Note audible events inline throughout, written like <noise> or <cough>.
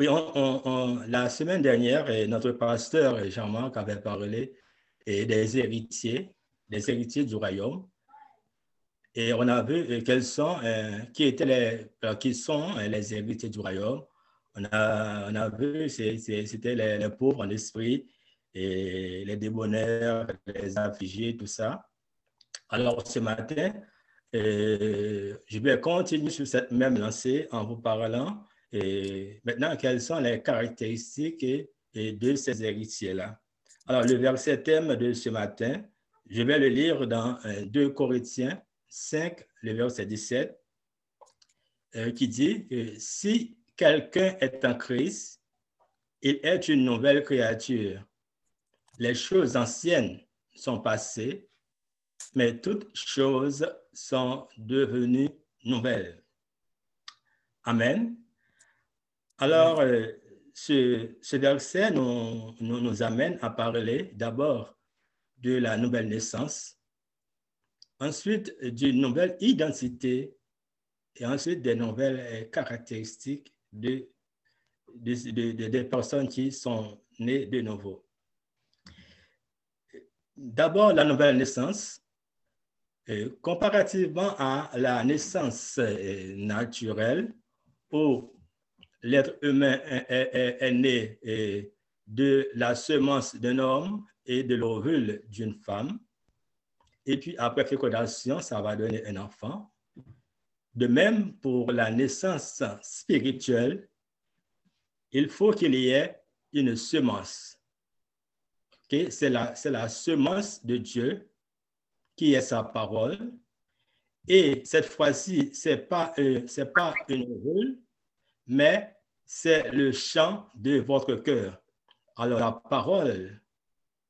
Oui, la semaine dernière, notre pasteur Jean-Marc avait parlé des héritiers, des héritiers du royaume. Et on a vu quels sont, qui, étaient les, qui sont les héritiers du royaume. On a, on a vu, c'était les, les, pauvres en esprit, et les débonnaires, les affligés, tout ça. Alors ce matin, je vais continuer sur cette même lancée en vous parlant et maintenant quelles sont les caractéristiques de ces héritiers-là? Alors le verset thème de ce matin, je vais le lire dans 2 Corinthiens 5, le verset 17, euh, qui dit que si quelqu'un est en Christ, il est une nouvelle créature les choses anciennes sont passées, mais toutes choses sont devenues nouvelles. Amen. Alors, euh, ce, verset nous, amène à parler d'abord de la nouvelle naissance, ensuite d'une nouvelle identité et ensuite des nouvelles caractéristiques de, des personnes qui sont nées de nouveau. D'abord, la nouvelle naissance. comparativement à la naissance euh, naturelle, l'être humain est, né euh, de la semence d'un homme et de l'ovule d'une femme, et puis après fécondation, ça va donner un enfant. De même, pour la naissance spirituelle, il faut qu'il y ait une semence c'est la, la semence de Dieu qui est sa parole. Et cette fois-ci, ce n'est pas, euh, pas une rôle, mais c'est le chant de votre cœur. Alors la parole,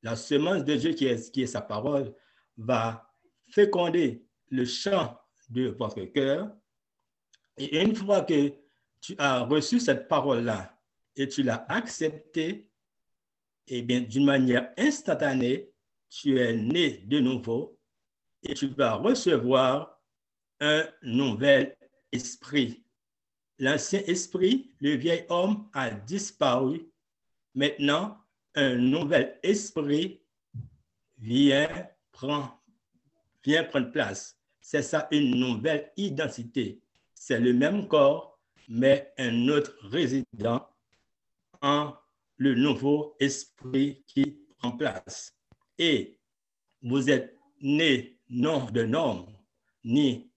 la semence de Dieu qui est, qui sa parole, va féconder le chant de votre cœur. Et une fois que tu as reçu cette parole-là et tu l'as acceptée, eh bien, d'une manière instantanée, tu es né de nouveau et tu vas recevoir un nouvel esprit. L'ancien esprit, le vieil homme a disparu. Maintenant, un nouvel esprit vient prendre, place. C'est ça, une nouvelle identité. C'est le même corps, mais un autre résident en le nouveau esprit qui prend place. Et vous êtes né non d'un homme, ni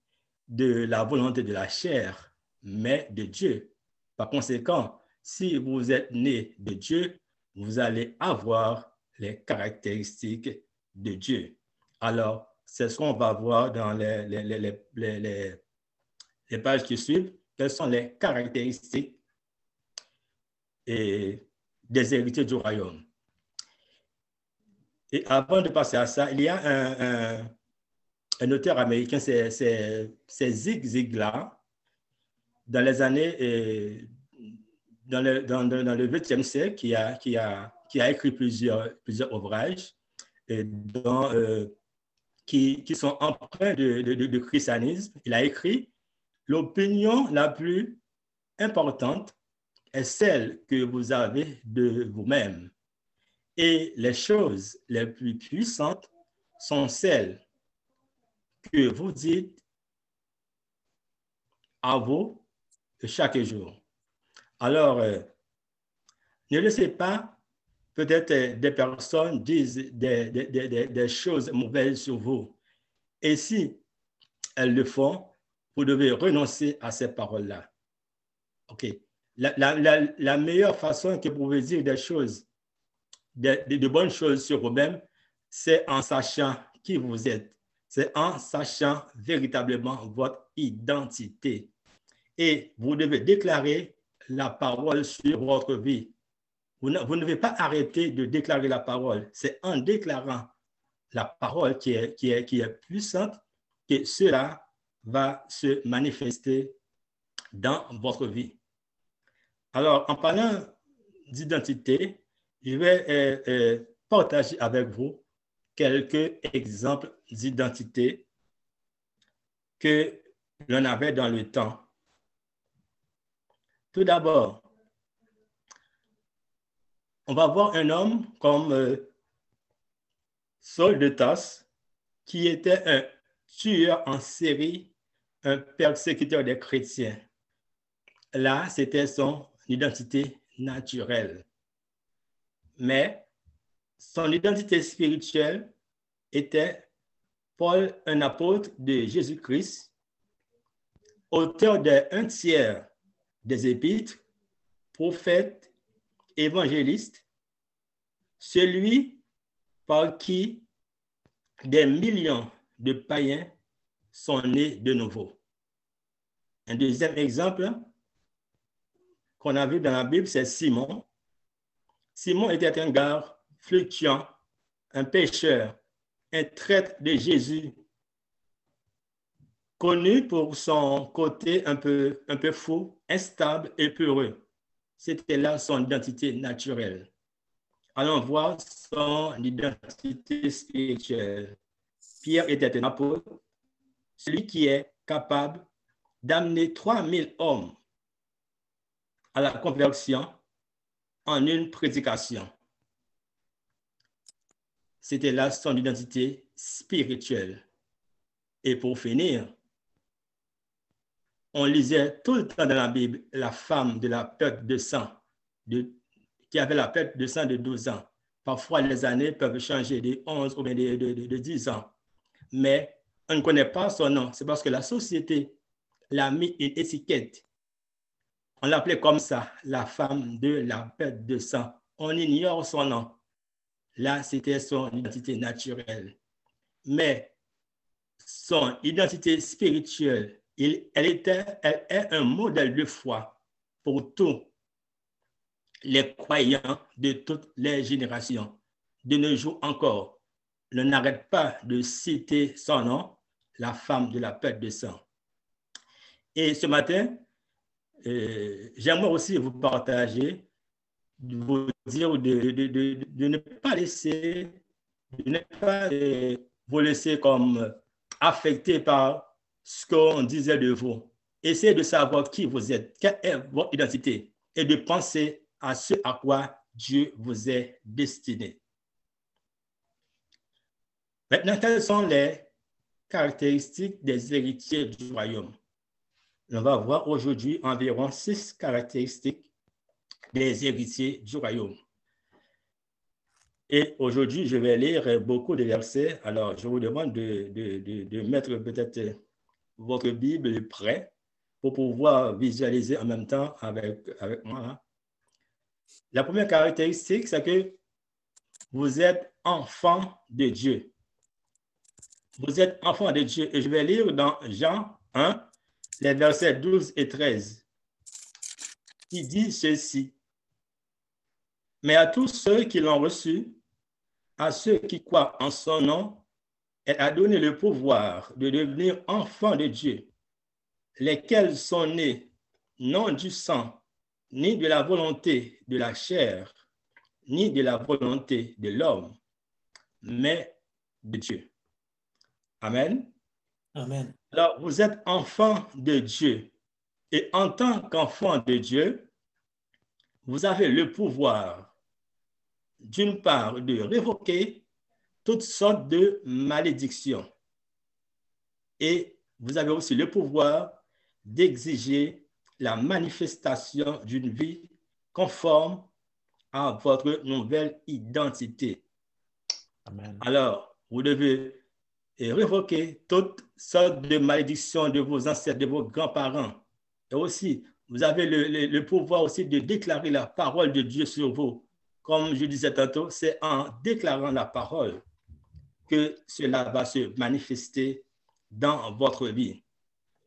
de la volonté de la chair, mais de Dieu. Par conséquent, si vous êtes né de Dieu, vous allez avoir les caractéristiques de Dieu. Alors, c'est ce qu'on va voir dans les, pages qui suivent. Quelles sont les caractéristiques des héritiers du royaume? Et avant de passer à ça, il y a un, un, auteur américain, c'est Zig Ziglar, dans les années, dans le, dans, dans le 20e siècle, qui a, écrit plusieurs, ouvrages euh, qui, sont empreints de christianisme. Il a écrit L'opinion la plus importante est celle que vous avez de vous-même. Et les choses les plus puissantes sont celles que vous dites à vous chaque jour. Alors, euh, ne laissez pas peut-être euh, des personnes disent des, choses mauvaises sur vous. Et si elles le font, vous devez renoncer à ces paroles-là. OK la, meilleure façon que vous pouvez dire des choses, de, bonnes choses sur vous-même, c'est en sachant qui vous êtes. C'est en sachant véritablement votre identité. Et vous devez déclarer la parole sur votre vie. Vous ne, vous ne devez pas arrêter de déclarer la parole. C'est en déclarant la parole qui est, qui est, qui est puissante que cela va se manifester dans votre vie. Alors, en parlant d'identité, je vais euh, euh, partager avec vous quelques exemples d'identité que l'on avait dans le temps. Tout d'abord, on va voir un homme comme euh, Saul de qui était un tueur en série, un persécuteur des chrétiens. Là, c'était son identité naturelle. Mais son identité spirituelle était Paul, un apôtre de Jésus-Christ, auteur d'un tiers des épîtres, prophète, évangéliste, celui par qui des millions de païens sont nés de nouveau. Un deuxième exemple qu'on a vu dans la Bible, c'est Simon. Simon était un gars fluctuant, un pécheur, un traître de Jésus, connu pour son côté un peu, un peu fou, instable et peureux. C'était là son identité naturelle. Allons voir son identité spirituelle. Pierre était un apôtre, celui qui est capable d'amener 3000 hommes à la conversion en une prédication. C'était là son identité spirituelle. Et pour finir, on lisait tout le temps dans la Bible la femme de la perte de sang, qui avait la perte de sang de 12 ans. Parfois, les années peuvent changer de 11 ou bien de, de 10 ans. Mais on ne connaît pas son nom. C'est parce que la société l'a mis une étiquette. On l'appelait comme ça, la femme de la perte de sang. On ignore son nom. Là, c'était son identité naturelle. Mais son identité spirituelle, elle, était, elle est un modèle de foi pour tous les croyants de toutes les générations. De nos jours encore, ne n'arrête pas de citer son nom, la femme de la perte de sang. Et ce matin, euh, j'aimerais aussi vous partager vous dire de, de, de, de, ne pas laisser, de ne pas euh, vous laisser comme affecté par ce qu'on disait de vous. Essayez de savoir qui vous êtes, quelle est votre identité et de penser à ce à quoi Dieu vous est destiné. Maintenant, quelles sont les caractéristiques des héritiers du royaume? On va voir aujourd'hui environ six caractéristiques des héritiers du royaume. Et aujourd'hui, je vais lire beaucoup de versets. Alors, je vous demande de, de, de, mettre peut-être votre Bible prêt pour pouvoir visualiser en même temps avec, avec moi. La première caractéristique, c'est que vous êtes enfant de Dieu. Vous êtes enfant de Dieu. Et je vais lire dans Jean 1, les versets 12 et 13, qui dit ceci. Mais à tous ceux qui l'ont reçu, à ceux qui croient en son nom, elle a donné le pouvoir de devenir enfants de Dieu, lesquels sont nés non du sang, ni de la volonté de la chair, ni de la volonté de l'homme, mais de Dieu. Amen. Amen. Alors, vous êtes enfants de Dieu. Et en tant qu'enfant de Dieu, vous avez le pouvoir d'une part, de révoquer toutes sortes de malédictions. Et vous avez aussi le pouvoir d'exiger la manifestation d'une vie conforme à votre nouvelle identité. Alors, vous devez révoquer toutes sortes de malédictions de vos ancêtres, de vos grands-parents. Et aussi, vous avez le, le pouvoir aussi de déclarer la parole de Dieu sur vous comme je disais tantôt, c'est en déclarant la parole que cela va se manifester dans votre vie.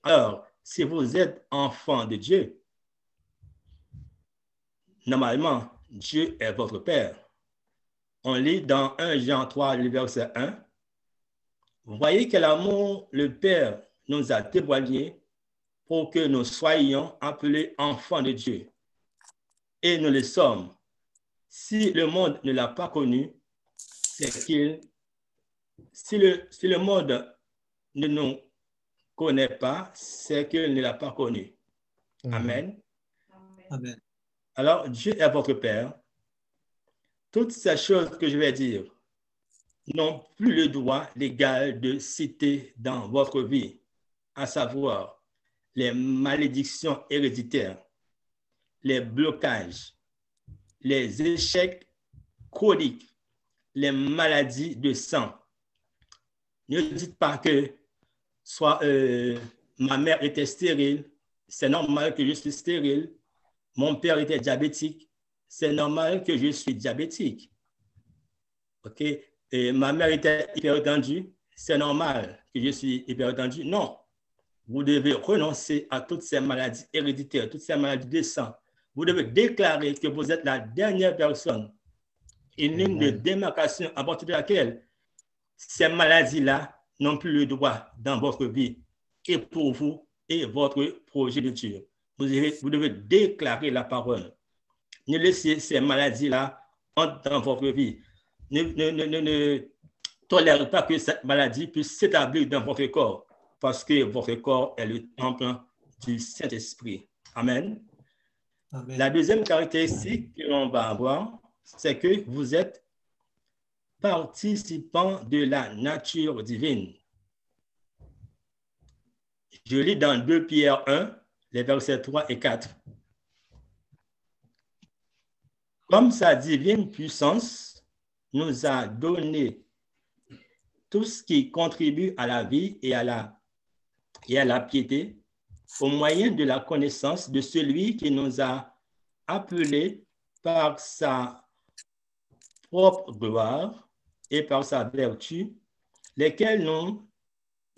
Alors, si vous êtes enfant de Dieu, normalement, Dieu est votre Père. On lit dans 1 Jean 3, le verset 1. Vous voyez quel amour le Père nous a témoigné pour que nous soyons appelés enfants de Dieu. Et nous le sommes. Si le monde ne l'a pas connu, c'est qu'il, si le, si le monde ne nous connaît pas, c'est qu'il ne l'a pas connu. Amen. Amen. Alors, Dieu est votre Père. toutes ces choses que je vais dire n'ont plus le droit légal de citer dans votre vie, à savoir les malédictions héréditaires, les blocages, les échecs chroniques, les maladies de sang. Ne dites pas que soit euh, ma mère était stérile, c'est normal que je suis stérile. Mon père était diabétique, c'est normal que je suis diabétique. OK? Et ma mère était hypertendue, c'est normal que je suis hypertendu. Non. Vous devez renoncer à toutes ces maladies héréditaires, toutes ces maladies de sang. Vous devez déclarer que vous êtes la dernière personne, une ligne de démarcation à partir de laquelle ces maladies-là n'ont plus le droit dans votre vie et pour vous et votre progéniture. Vous devez, vous devez déclarer la parole. Ne laissez ces maladies-là dans votre vie. Ne, ne, ne, ne, tolérez pas que cette maladie puisse s'établir dans votre corps parce que votre corps est le temple du Saint-Esprit. Amen. La deuxième caractéristique que l'on va avoir, c'est que vous êtes participant de la nature divine. Je lis dans 2 Pierre 1, les versets 3 et 4. Comme sa divine puissance nous a donné tout ce qui contribue à la vie et à la, et à la piété au moyen de la connaissance de celui qui nous a appelés par sa propre gloire et par sa vertu, lesquels nous,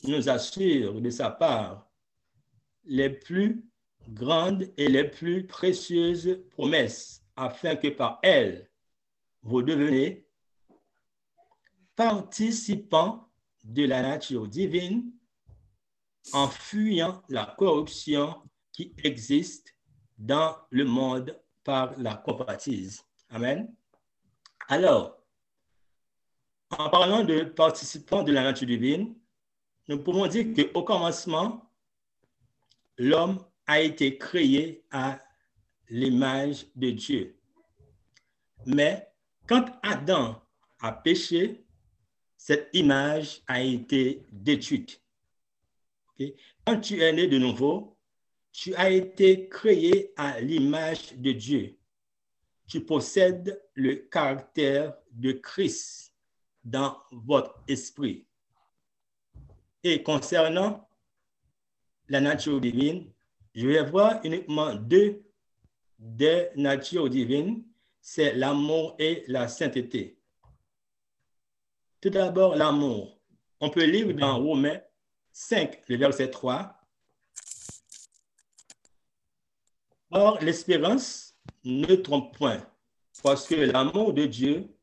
nous assurent de sa part les plus grandes et les plus précieuses promesses, afin que par elles, vous devenez participants de la nature divine en fuyant la corruption qui existe dans le monde par la compatise. Amen. Alors, en parlant de participants de la nature divine, nous pouvons dire qu'au commencement, l'homme a été créé à l'image de Dieu. Mais quand Adam a péché, cette image a été détruite. Quand tu es né de nouveau, tu as été créé à l'image de Dieu. Tu possèdes le caractère de Christ dans votre esprit. Et concernant la nature divine, je vais voir uniquement deux des natures divines, c'est l'amour et la sainteté. Tout d'abord, l'amour. On peut lire dans Romains 5, le verset 3. Or, l'espérance ne trompe point, parce que l'amour de Dieu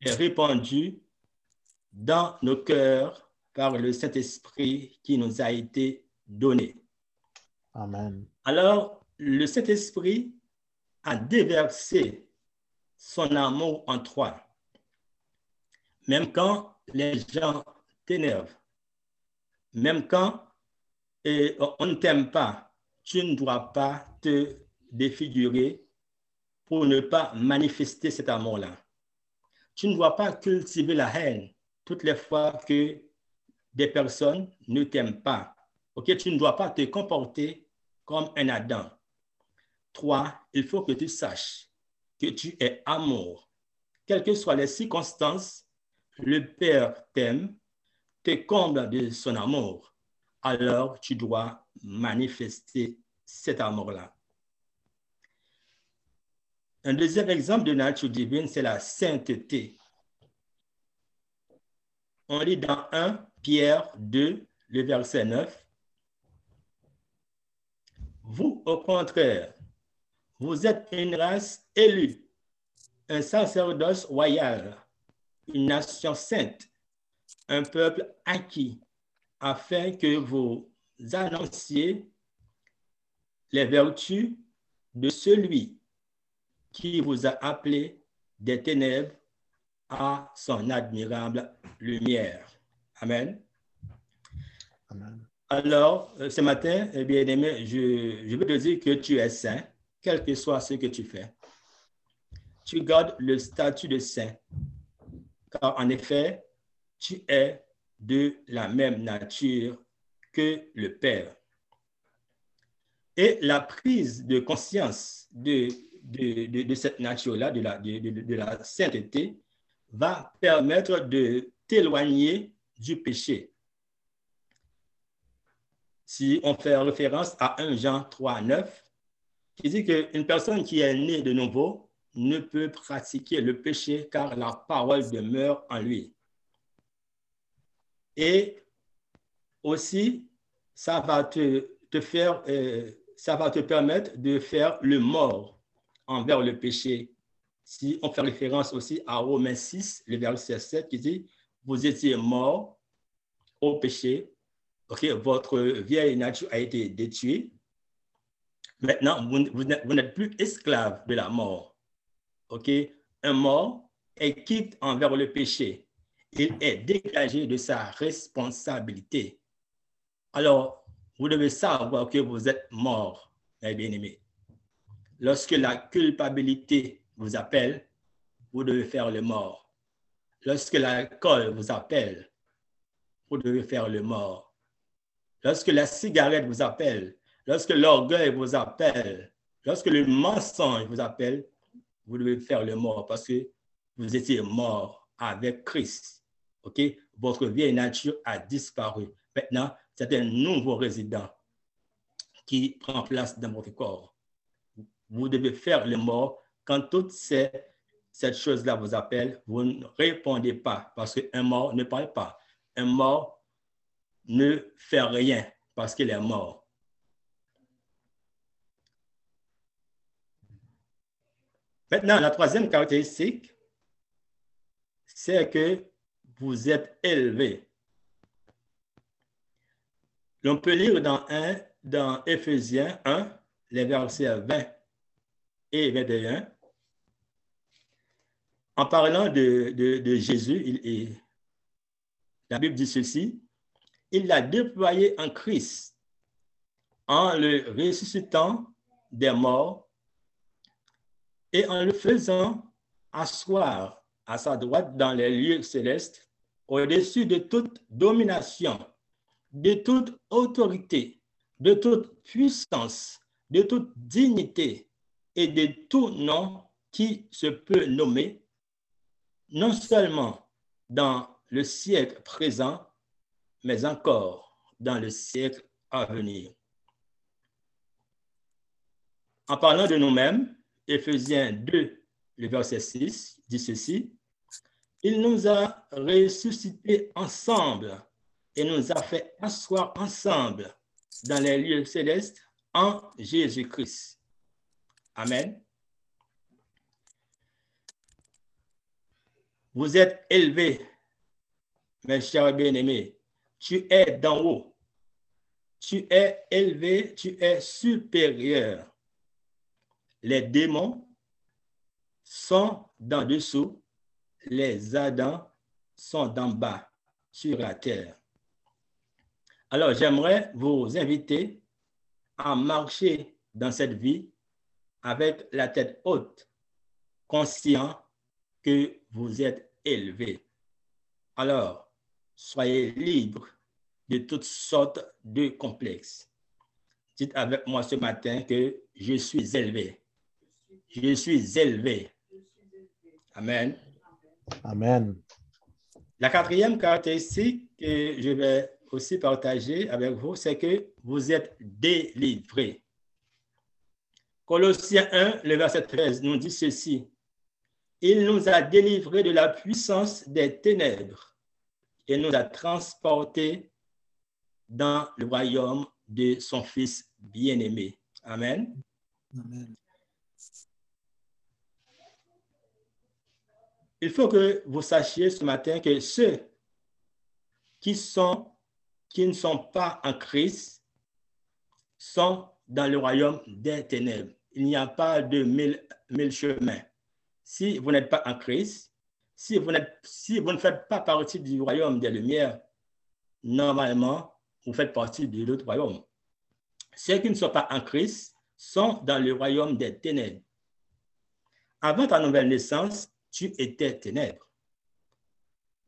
est répandu dans nos cœurs par le Saint-Esprit qui nous a été donné. Amen. Alors, le Saint-Esprit a déversé son amour en toi. Même quand les gens t'énervent, même quand on ne t'aime pas, tu ne dois pas te défigurer pour ne pas manifester cet amour-là. Tu ne dois pas cultiver la haine toutes les fois que des personnes ne t'aiment pas. Tu ne dois pas te comporter comme un Adam. Trois, il faut que tu saches que tu es amour. Quelles que soient les circonstances, le Père t'aime, te comble de son amour. Alors tu dois manifester cet amour-là. Un deuxième exemple de nature divine, c'est la sainteté. On lit dans 1 Pierre 2, le verset 9. Vous, au contraire, vous êtes une race élue, un sacerdoce royal, une nation sainte, un peuple acquis, afin que vous annonciez les vertus de celui qui vous a appelé des ténèbres à son admirable lumière. Amen. Amen. Alors, euh, ce matin, eh bien aimé, je, je veux te dire que tu es saint, quel que soit ce que tu fais. tu gardes le statut de saint, car en effet, tu es de la même nature que le Père. Et la prise de conscience de, de, cette nature-là, de la, sainteté, va permettre de t'éloigner du péché. Si on fait référence à 1 Jean 3, 9, qui dit qu'une personne qui est née de nouveau ne peut pratiquer le péché car la parole demeure en lui. Et aussi, ça va te, euh, ça va te permettre de faire le mort envers le péché. Si on fait référence aussi à Romains 6, le verset 7, qui dit, vous étiez mort au péché, ok, votre vieille nature a été détruite. Maintenant, vous, vous n'êtes plus esclave de la mort. OK? Un mort est quitte envers le péché. Il est dégagé de sa responsabilité. Alors, vous devez savoir que vous êtes mort, mes bien-aimés. Lorsque la culpabilité vous appelle, vous devez faire le mort. Lorsque l'alcool vous appelle, vous devez faire le mort. Lorsque la cigarette vous appelle, lorsque l'orgueil vous appelle, lorsque le mensonge vous appelle, vous devez faire le mort parce que vous étiez mort avec Christ. Votre vieille nature a disparu. Maintenant, c'est un nouveau résident qui prend place dans votre corps. Vous devez faire le mort quand toutes ces, cette chose-là vous appelle, vous ne répondez pas parce qu'un mort ne parle pas. Un mort ne fait rien parce qu'il est mort. Maintenant, la troisième caractéristique, c'est que vous êtes élevé. L'on peut lire dans, 1, dans Éphésiens 1, les versets 20 et 21. En parlant de, de, Jésus, la Bible dit ceci, il l'a déployé en Christ en le ressuscitant des morts et en le faisant asseoir à sa droite dans les lieux célestes, au-dessus de toute domination, de toute autorité, de toute puissance, de toute dignité et de tout nom qui se peut nommer, non seulement dans le siècle présent, mais encore dans le siècle à venir. En parlant de nous-mêmes, Éphésiens 2, le verset 6, dit ceci, Il nous a ressuscités ensemble et nous a fait asseoir ensemble dans les lieux célestes en Jésus-Christ. Amen. Vous êtes élevés, mes chers bien-aimés. Tu es d'en haut. Tu es élevé, tu es supérieur les démons sont d'en dessous, les Adams sont d'en bas, sur la terre. Alors, j'aimerais vous inviter à marcher dans cette vie avec la tête haute, conscient que vous êtes élevé. Alors, soyez libre de toutes sortes de complexes. Dites avec moi ce matin que je suis élevé je suis élevé. Amen. Amen. La quatrième caractéristique que je vais aussi partager avec vous, c'est que vous êtes délivrés. Colossiens 1, le verset 13 nous dit ceci. Il nous a délivrés de la puissance des ténèbres et nous a transportés dans le royaume de son Fils bien-aimé. Amen. Amen. il faut que vous sachiez ce matin que ceux qui, sont, qui ne sont pas en Christ sont dans le royaume des ténèbres. Il n'y a pas de mille, chemins. Si vous n'êtes pas en Christ, si vous, si vous ne faites pas partie du royaume des lumières, normalement, vous faites partie de l'autre royaume. Ceux qui ne sont pas en Christ sont dans le royaume des ténèbres. avant ta nouvelle naissance, tu étais ténèbres.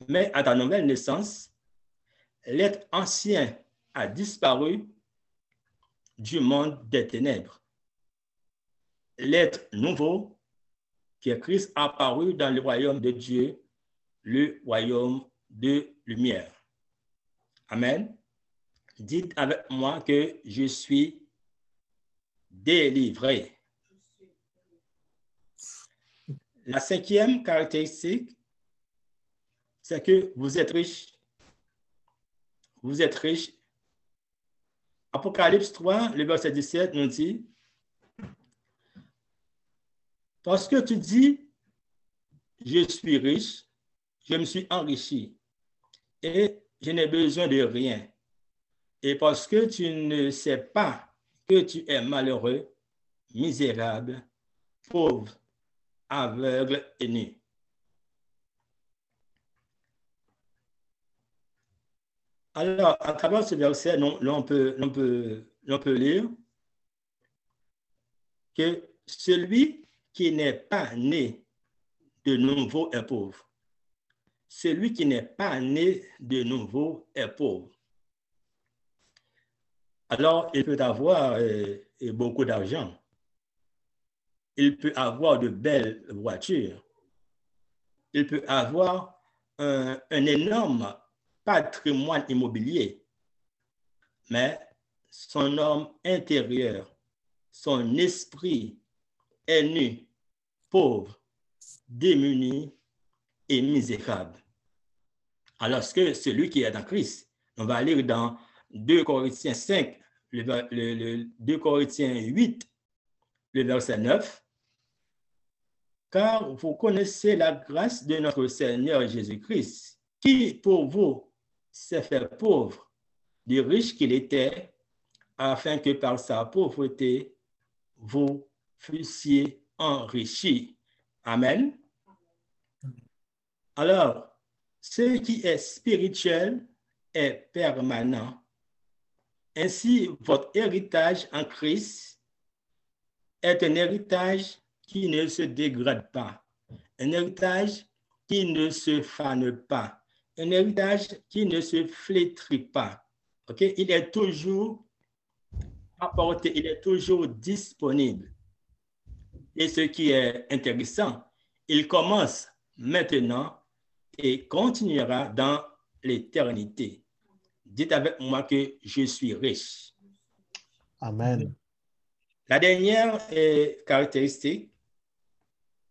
Mais à ta nouvelle naissance, l'être ancien a disparu du monde des ténèbres. L'être nouveau, qui est Christ, apparu dans le royaume de Dieu, le royaume de lumière. Amen. Dites avec moi que je suis délivré. La cinquième caractéristique, c'est que vous êtes riche. Vous êtes riche. Apocalypse 3, le verset 17 nous dit, parce que tu dis, je suis riche, je me suis enrichi et je n'ai besoin de rien. Et parce que tu ne sais pas que tu es malheureux, misérable, pauvre, aveugle et nu. Alors, à travers ce verset, on, peut, on, peut, on peut lire que celui qui n'est pas né de nouveau est pauvre. Celui qui n'est pas né de nouveau est pauvre. Alors, il peut avoir euh, beaucoup d'argent. Il peut avoir de belles voitures. Il peut avoir un, un énorme patrimoine immobilier. Mais son homme intérieur, son esprit est nu, pauvre, démuni et misérable. Alors que celui qui est dans Christ, on va lire dans 2 Corinthiens 5, le, 2 Corinthiens 8, le verset 9. Car vous connaissez la grâce de notre Seigneur Jésus-Christ, qui pour vous s'est fait pauvre, du riche qu'il était, afin que par sa pauvreté, vous fussiez enrichis. Amen. Alors, ce qui est spirituel est permanent ainsi, votre héritage en Christ est un héritage qui ne se dégrade pas, un héritage qui ne se fane pas, un héritage qui ne se flétrit pas. Il est toujours apporté, il est toujours disponible. Et ce qui est intéressant, il commence maintenant et continuera dans l'éternité. Dites avec moi que je suis riche. Amen. La dernière euh, caractéristique,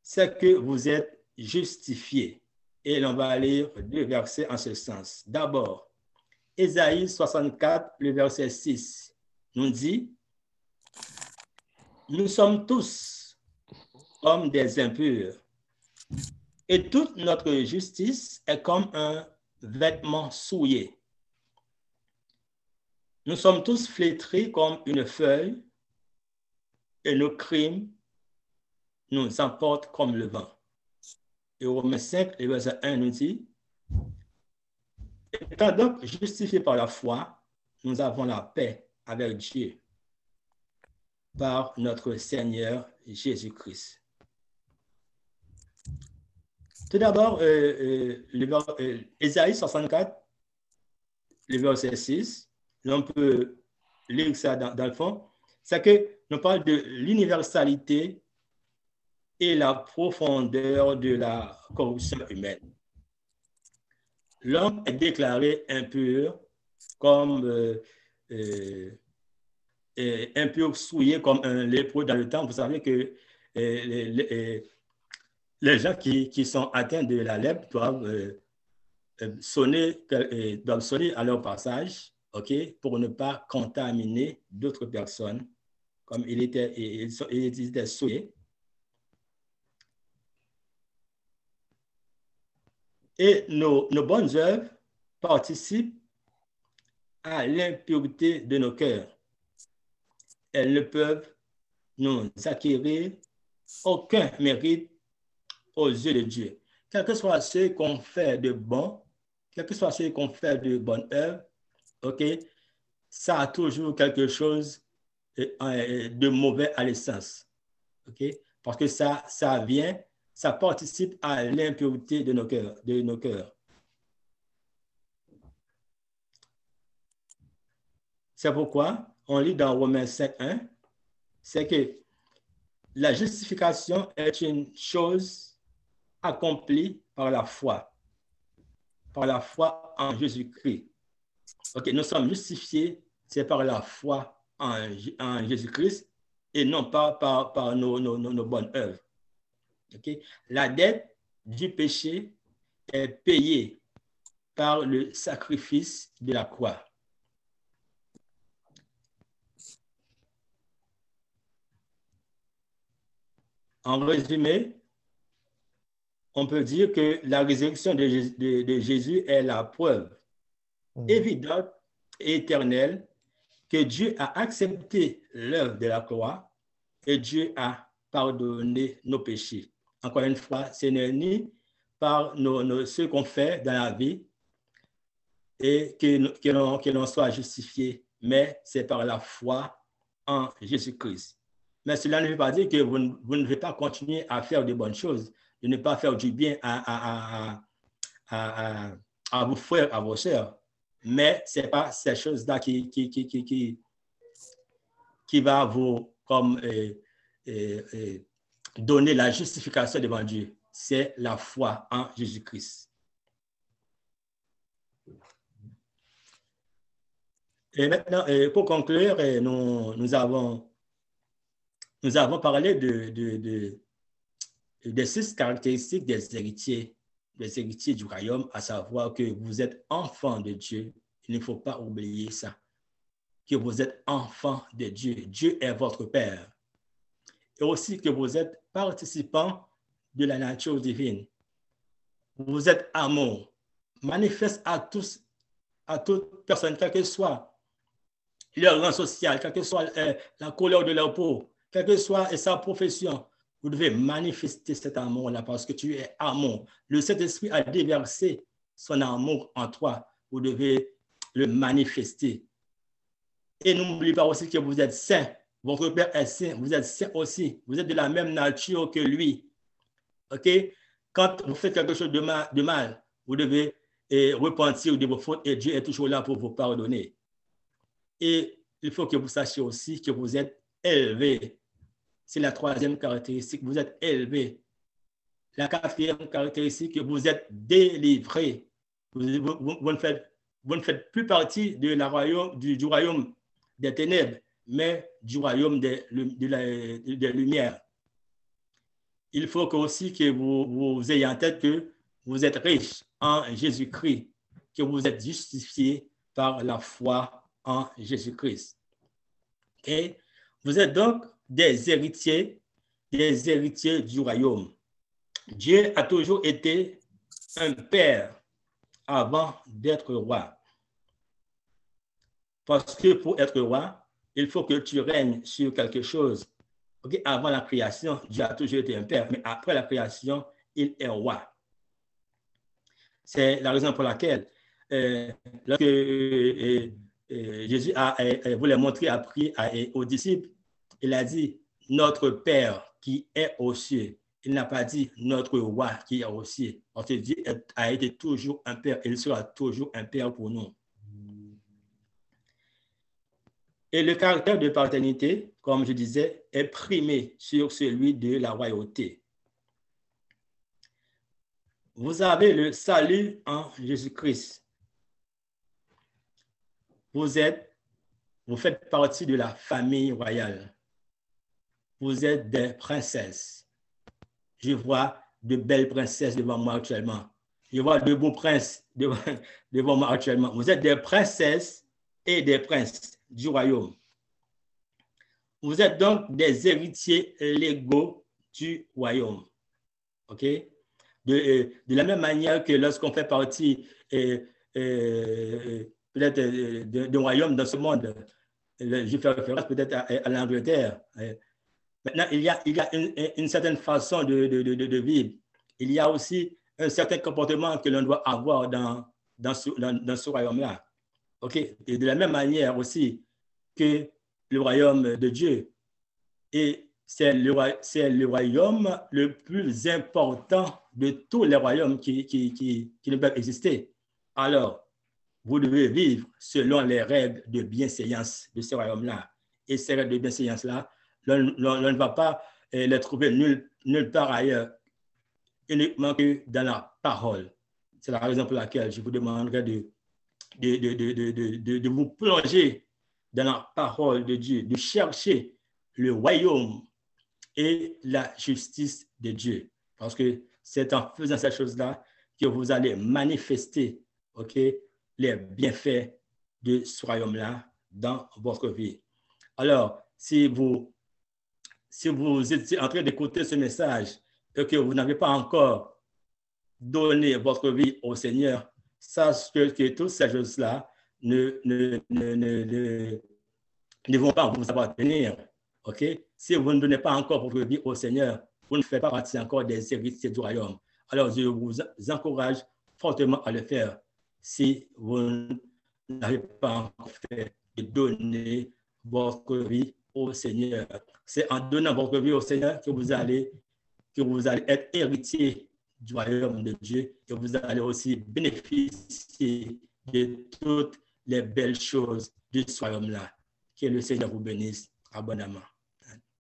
c'est que vous êtes justifié. Et l'on va lire deux versets en ce sens. D'abord, Ésaïe 64, le verset 6, nous dit, Nous sommes tous comme des impurs, et toute notre justice est comme un vêtement souillé. Nous sommes tous flétris comme une feuille et nos crimes nous emportent comme le vent. Et Romains 5, verset 1 nous dit, étant donc justifiés par la foi, nous avons la paix avec Dieu par notre Seigneur Jésus-Christ. Tout d'abord, euh, euh, Ésaïe 64, le verset 6, on peut lire ça dans, le fond, c'est que nous parle de l'universalité et la profondeur de la corruption humaine. L'homme est déclaré impur comme euh, euh, impur souillé comme un lépreux dans le temps. Vous savez que euh, les, gens qui, sont atteints de la lèpre doivent sonner, doivent sonner à leur passage pour ne pas contaminer d'autres personnes, comme il était, il. Et nos, nos bonnes œuvres participent à l'impureté de nos cœurs. Elles ne peuvent nous acquérir aucun mérite aux yeux de Dieu. Quel que soit ce qu'on fait de bon, quel que soit ce qu'on fait de bonne œuvre, OK, ça a toujours quelque chose de mauvais à l'essence. OK? parce que ça, ça vient, ça participe à l'impureté de nos cœurs, de nos cœurs. C'est pourquoi on lit dans Romains 5, 1, c'est que la justification est une chose accomplie par la foi, par la foi en Jésus-Christ. OK, nous sommes justifiés, c'est par la foi en, Jésus-Christ et non pas par, nos, bonnes œuvres. OK? La dette du péché est payée par le sacrifice de la croix. En résumé, on peut dire que la résurrection de, Jésus est la preuve mm. évidente et éternelle que Dieu a accepté l'œuvre de la croix et Dieu a pardonné nos péchés. Encore une fois, ce n'est ni par ce qu'on fait dans la vie et que, l'on soit justifié, mais c'est par la foi en Jésus-Christ. Mais cela ne veut pas dire que vous, vous, ne devez pas continuer à faire de bonnes choses, de ne pas faire du bien à, à, à, vos frères, à vos sœurs. Mais ce n'est pas ces choses-là qui, qui, qui, qui, qui, va vous comme, euh, euh, euh, donner la justification devant Dieu. C'est la foi en Jésus-Christ. Et maintenant, pour conclure, nous, nous avons nous avons parlé de, six caractéristiques des héritiers, des héritiers du royaume, à savoir que vous êtes enfant de Dieu. Il ne faut pas oublier ça. Que vous êtes enfant de Dieu. Dieu est votre Père. Et aussi que vous êtes participant de la nature divine. Vous êtes amour. Manifeste à tous, à toute personne, quel que soit leur rang social, quelle que soit euh, la couleur de leur peau, quelle que soit sa profession, vous devez manifester cet amour-là parce que tu es amour. Le Saint-Esprit a déversé son amour en toi. Vous devez le manifester. Et n'oubliez pas aussi que vous êtes saint. Votre Père est saint. Vous êtes saint aussi. Vous êtes de la même nature que lui. OK? Quand vous faites quelque chose de mal, vous devez eh, repentir de vos fautes et Dieu est toujours là pour vous pardonner. Et il faut que vous sachiez aussi que vous êtes élevé c'est la troisième caractéristique. Vous êtes élevé. La quatrième caractéristique, vous êtes délivré. Vous, ne, faites, plus partie du, royaume des ténèbres, mais du royaume des, de, lumières. Il faut aussi que vous, ayez en tête que vous êtes riche en Jésus-Christ, que vous êtes justifié par la foi en Jésus-Christ. Vous êtes donc des héritiers, des héritiers du royaume. Dieu a toujours été un père avant d'être roi. Parce que pour être roi, il faut que tu règnes sur quelque chose. Avant la création, Dieu a toujours été un père, mais après la création, il est roi. C'est la raison pour laquelle, euh, lorsque euh, euh, Jésus a, voulu montrer appris aux disciples, il a dit notre Père qui est aux cieux. Il n'a pas dit notre roi qui est aux cieux. On te dit a été toujours un Père. Il sera toujours un Père pour nous. Et le caractère de paternité, comme je disais, est primé sur celui de la royauté. Vous avez le salut en Jésus-Christ. Vous êtes, vous faites partie de la famille royale vous êtes des princesses. Je vois de belles princesses devant moi actuellement. Je vois de beaux princes <laughs> devant, moi actuellement. Vous êtes des princesses et des princes du royaume. Vous êtes donc des héritiers légaux du royaume. OK? De, euh, la même manière que lorsqu'on fait partie euh, euh, peut-être d'un royaume dans ce monde, je fais référence peut-être à l'Angleterre. Maintenant, il y a, une, certaine façon de, vivre. Il y a aussi un certain comportement que l'on doit avoir dans, ce, royaume-là. OK? Et de la même manière aussi que le royaume de Dieu. Et c'est le, royaume le plus important de tous les royaumes qui, qui ne peuvent exister. Alors, vous devez vivre selon les règles de bienséance de ce royaume-là. Et ces règles de bienséance-là, l'on ne va pas euh, les trouver nulle, part ailleurs, uniquement que dans la parole. C'est la raison pour laquelle je vous demanderai de, de, de, de, de vous plonger dans la parole de Dieu, de chercher le royaume et la justice de Dieu. Parce que c'est en faisant ces choses-là que vous allez manifester ok, les bienfaits de ce royaume-là dans votre vie. Alors, si vous, si vous êtes en train d'écouter ce message et que vous n'avez pas encore donné votre vie au Seigneur, sachez que toutes ces choses-là ne, ne, ne, ne, ne vont pas vous appartenir. OK? Si vous ne donnez pas encore votre vie au Seigneur, vous ne faites pas partie encore des héritiers du royaume. Alors, je vous encourage fortement à le faire si vous n'avez pas encore fait de donner votre vie au Seigneur. C'est en donnant votre vie au Seigneur que vous allez, que vous allez être héritier du royaume de Dieu et vous allez aussi bénéficier de toutes les belles choses du royaume-là. Que le Seigneur vous bénisse abondamment.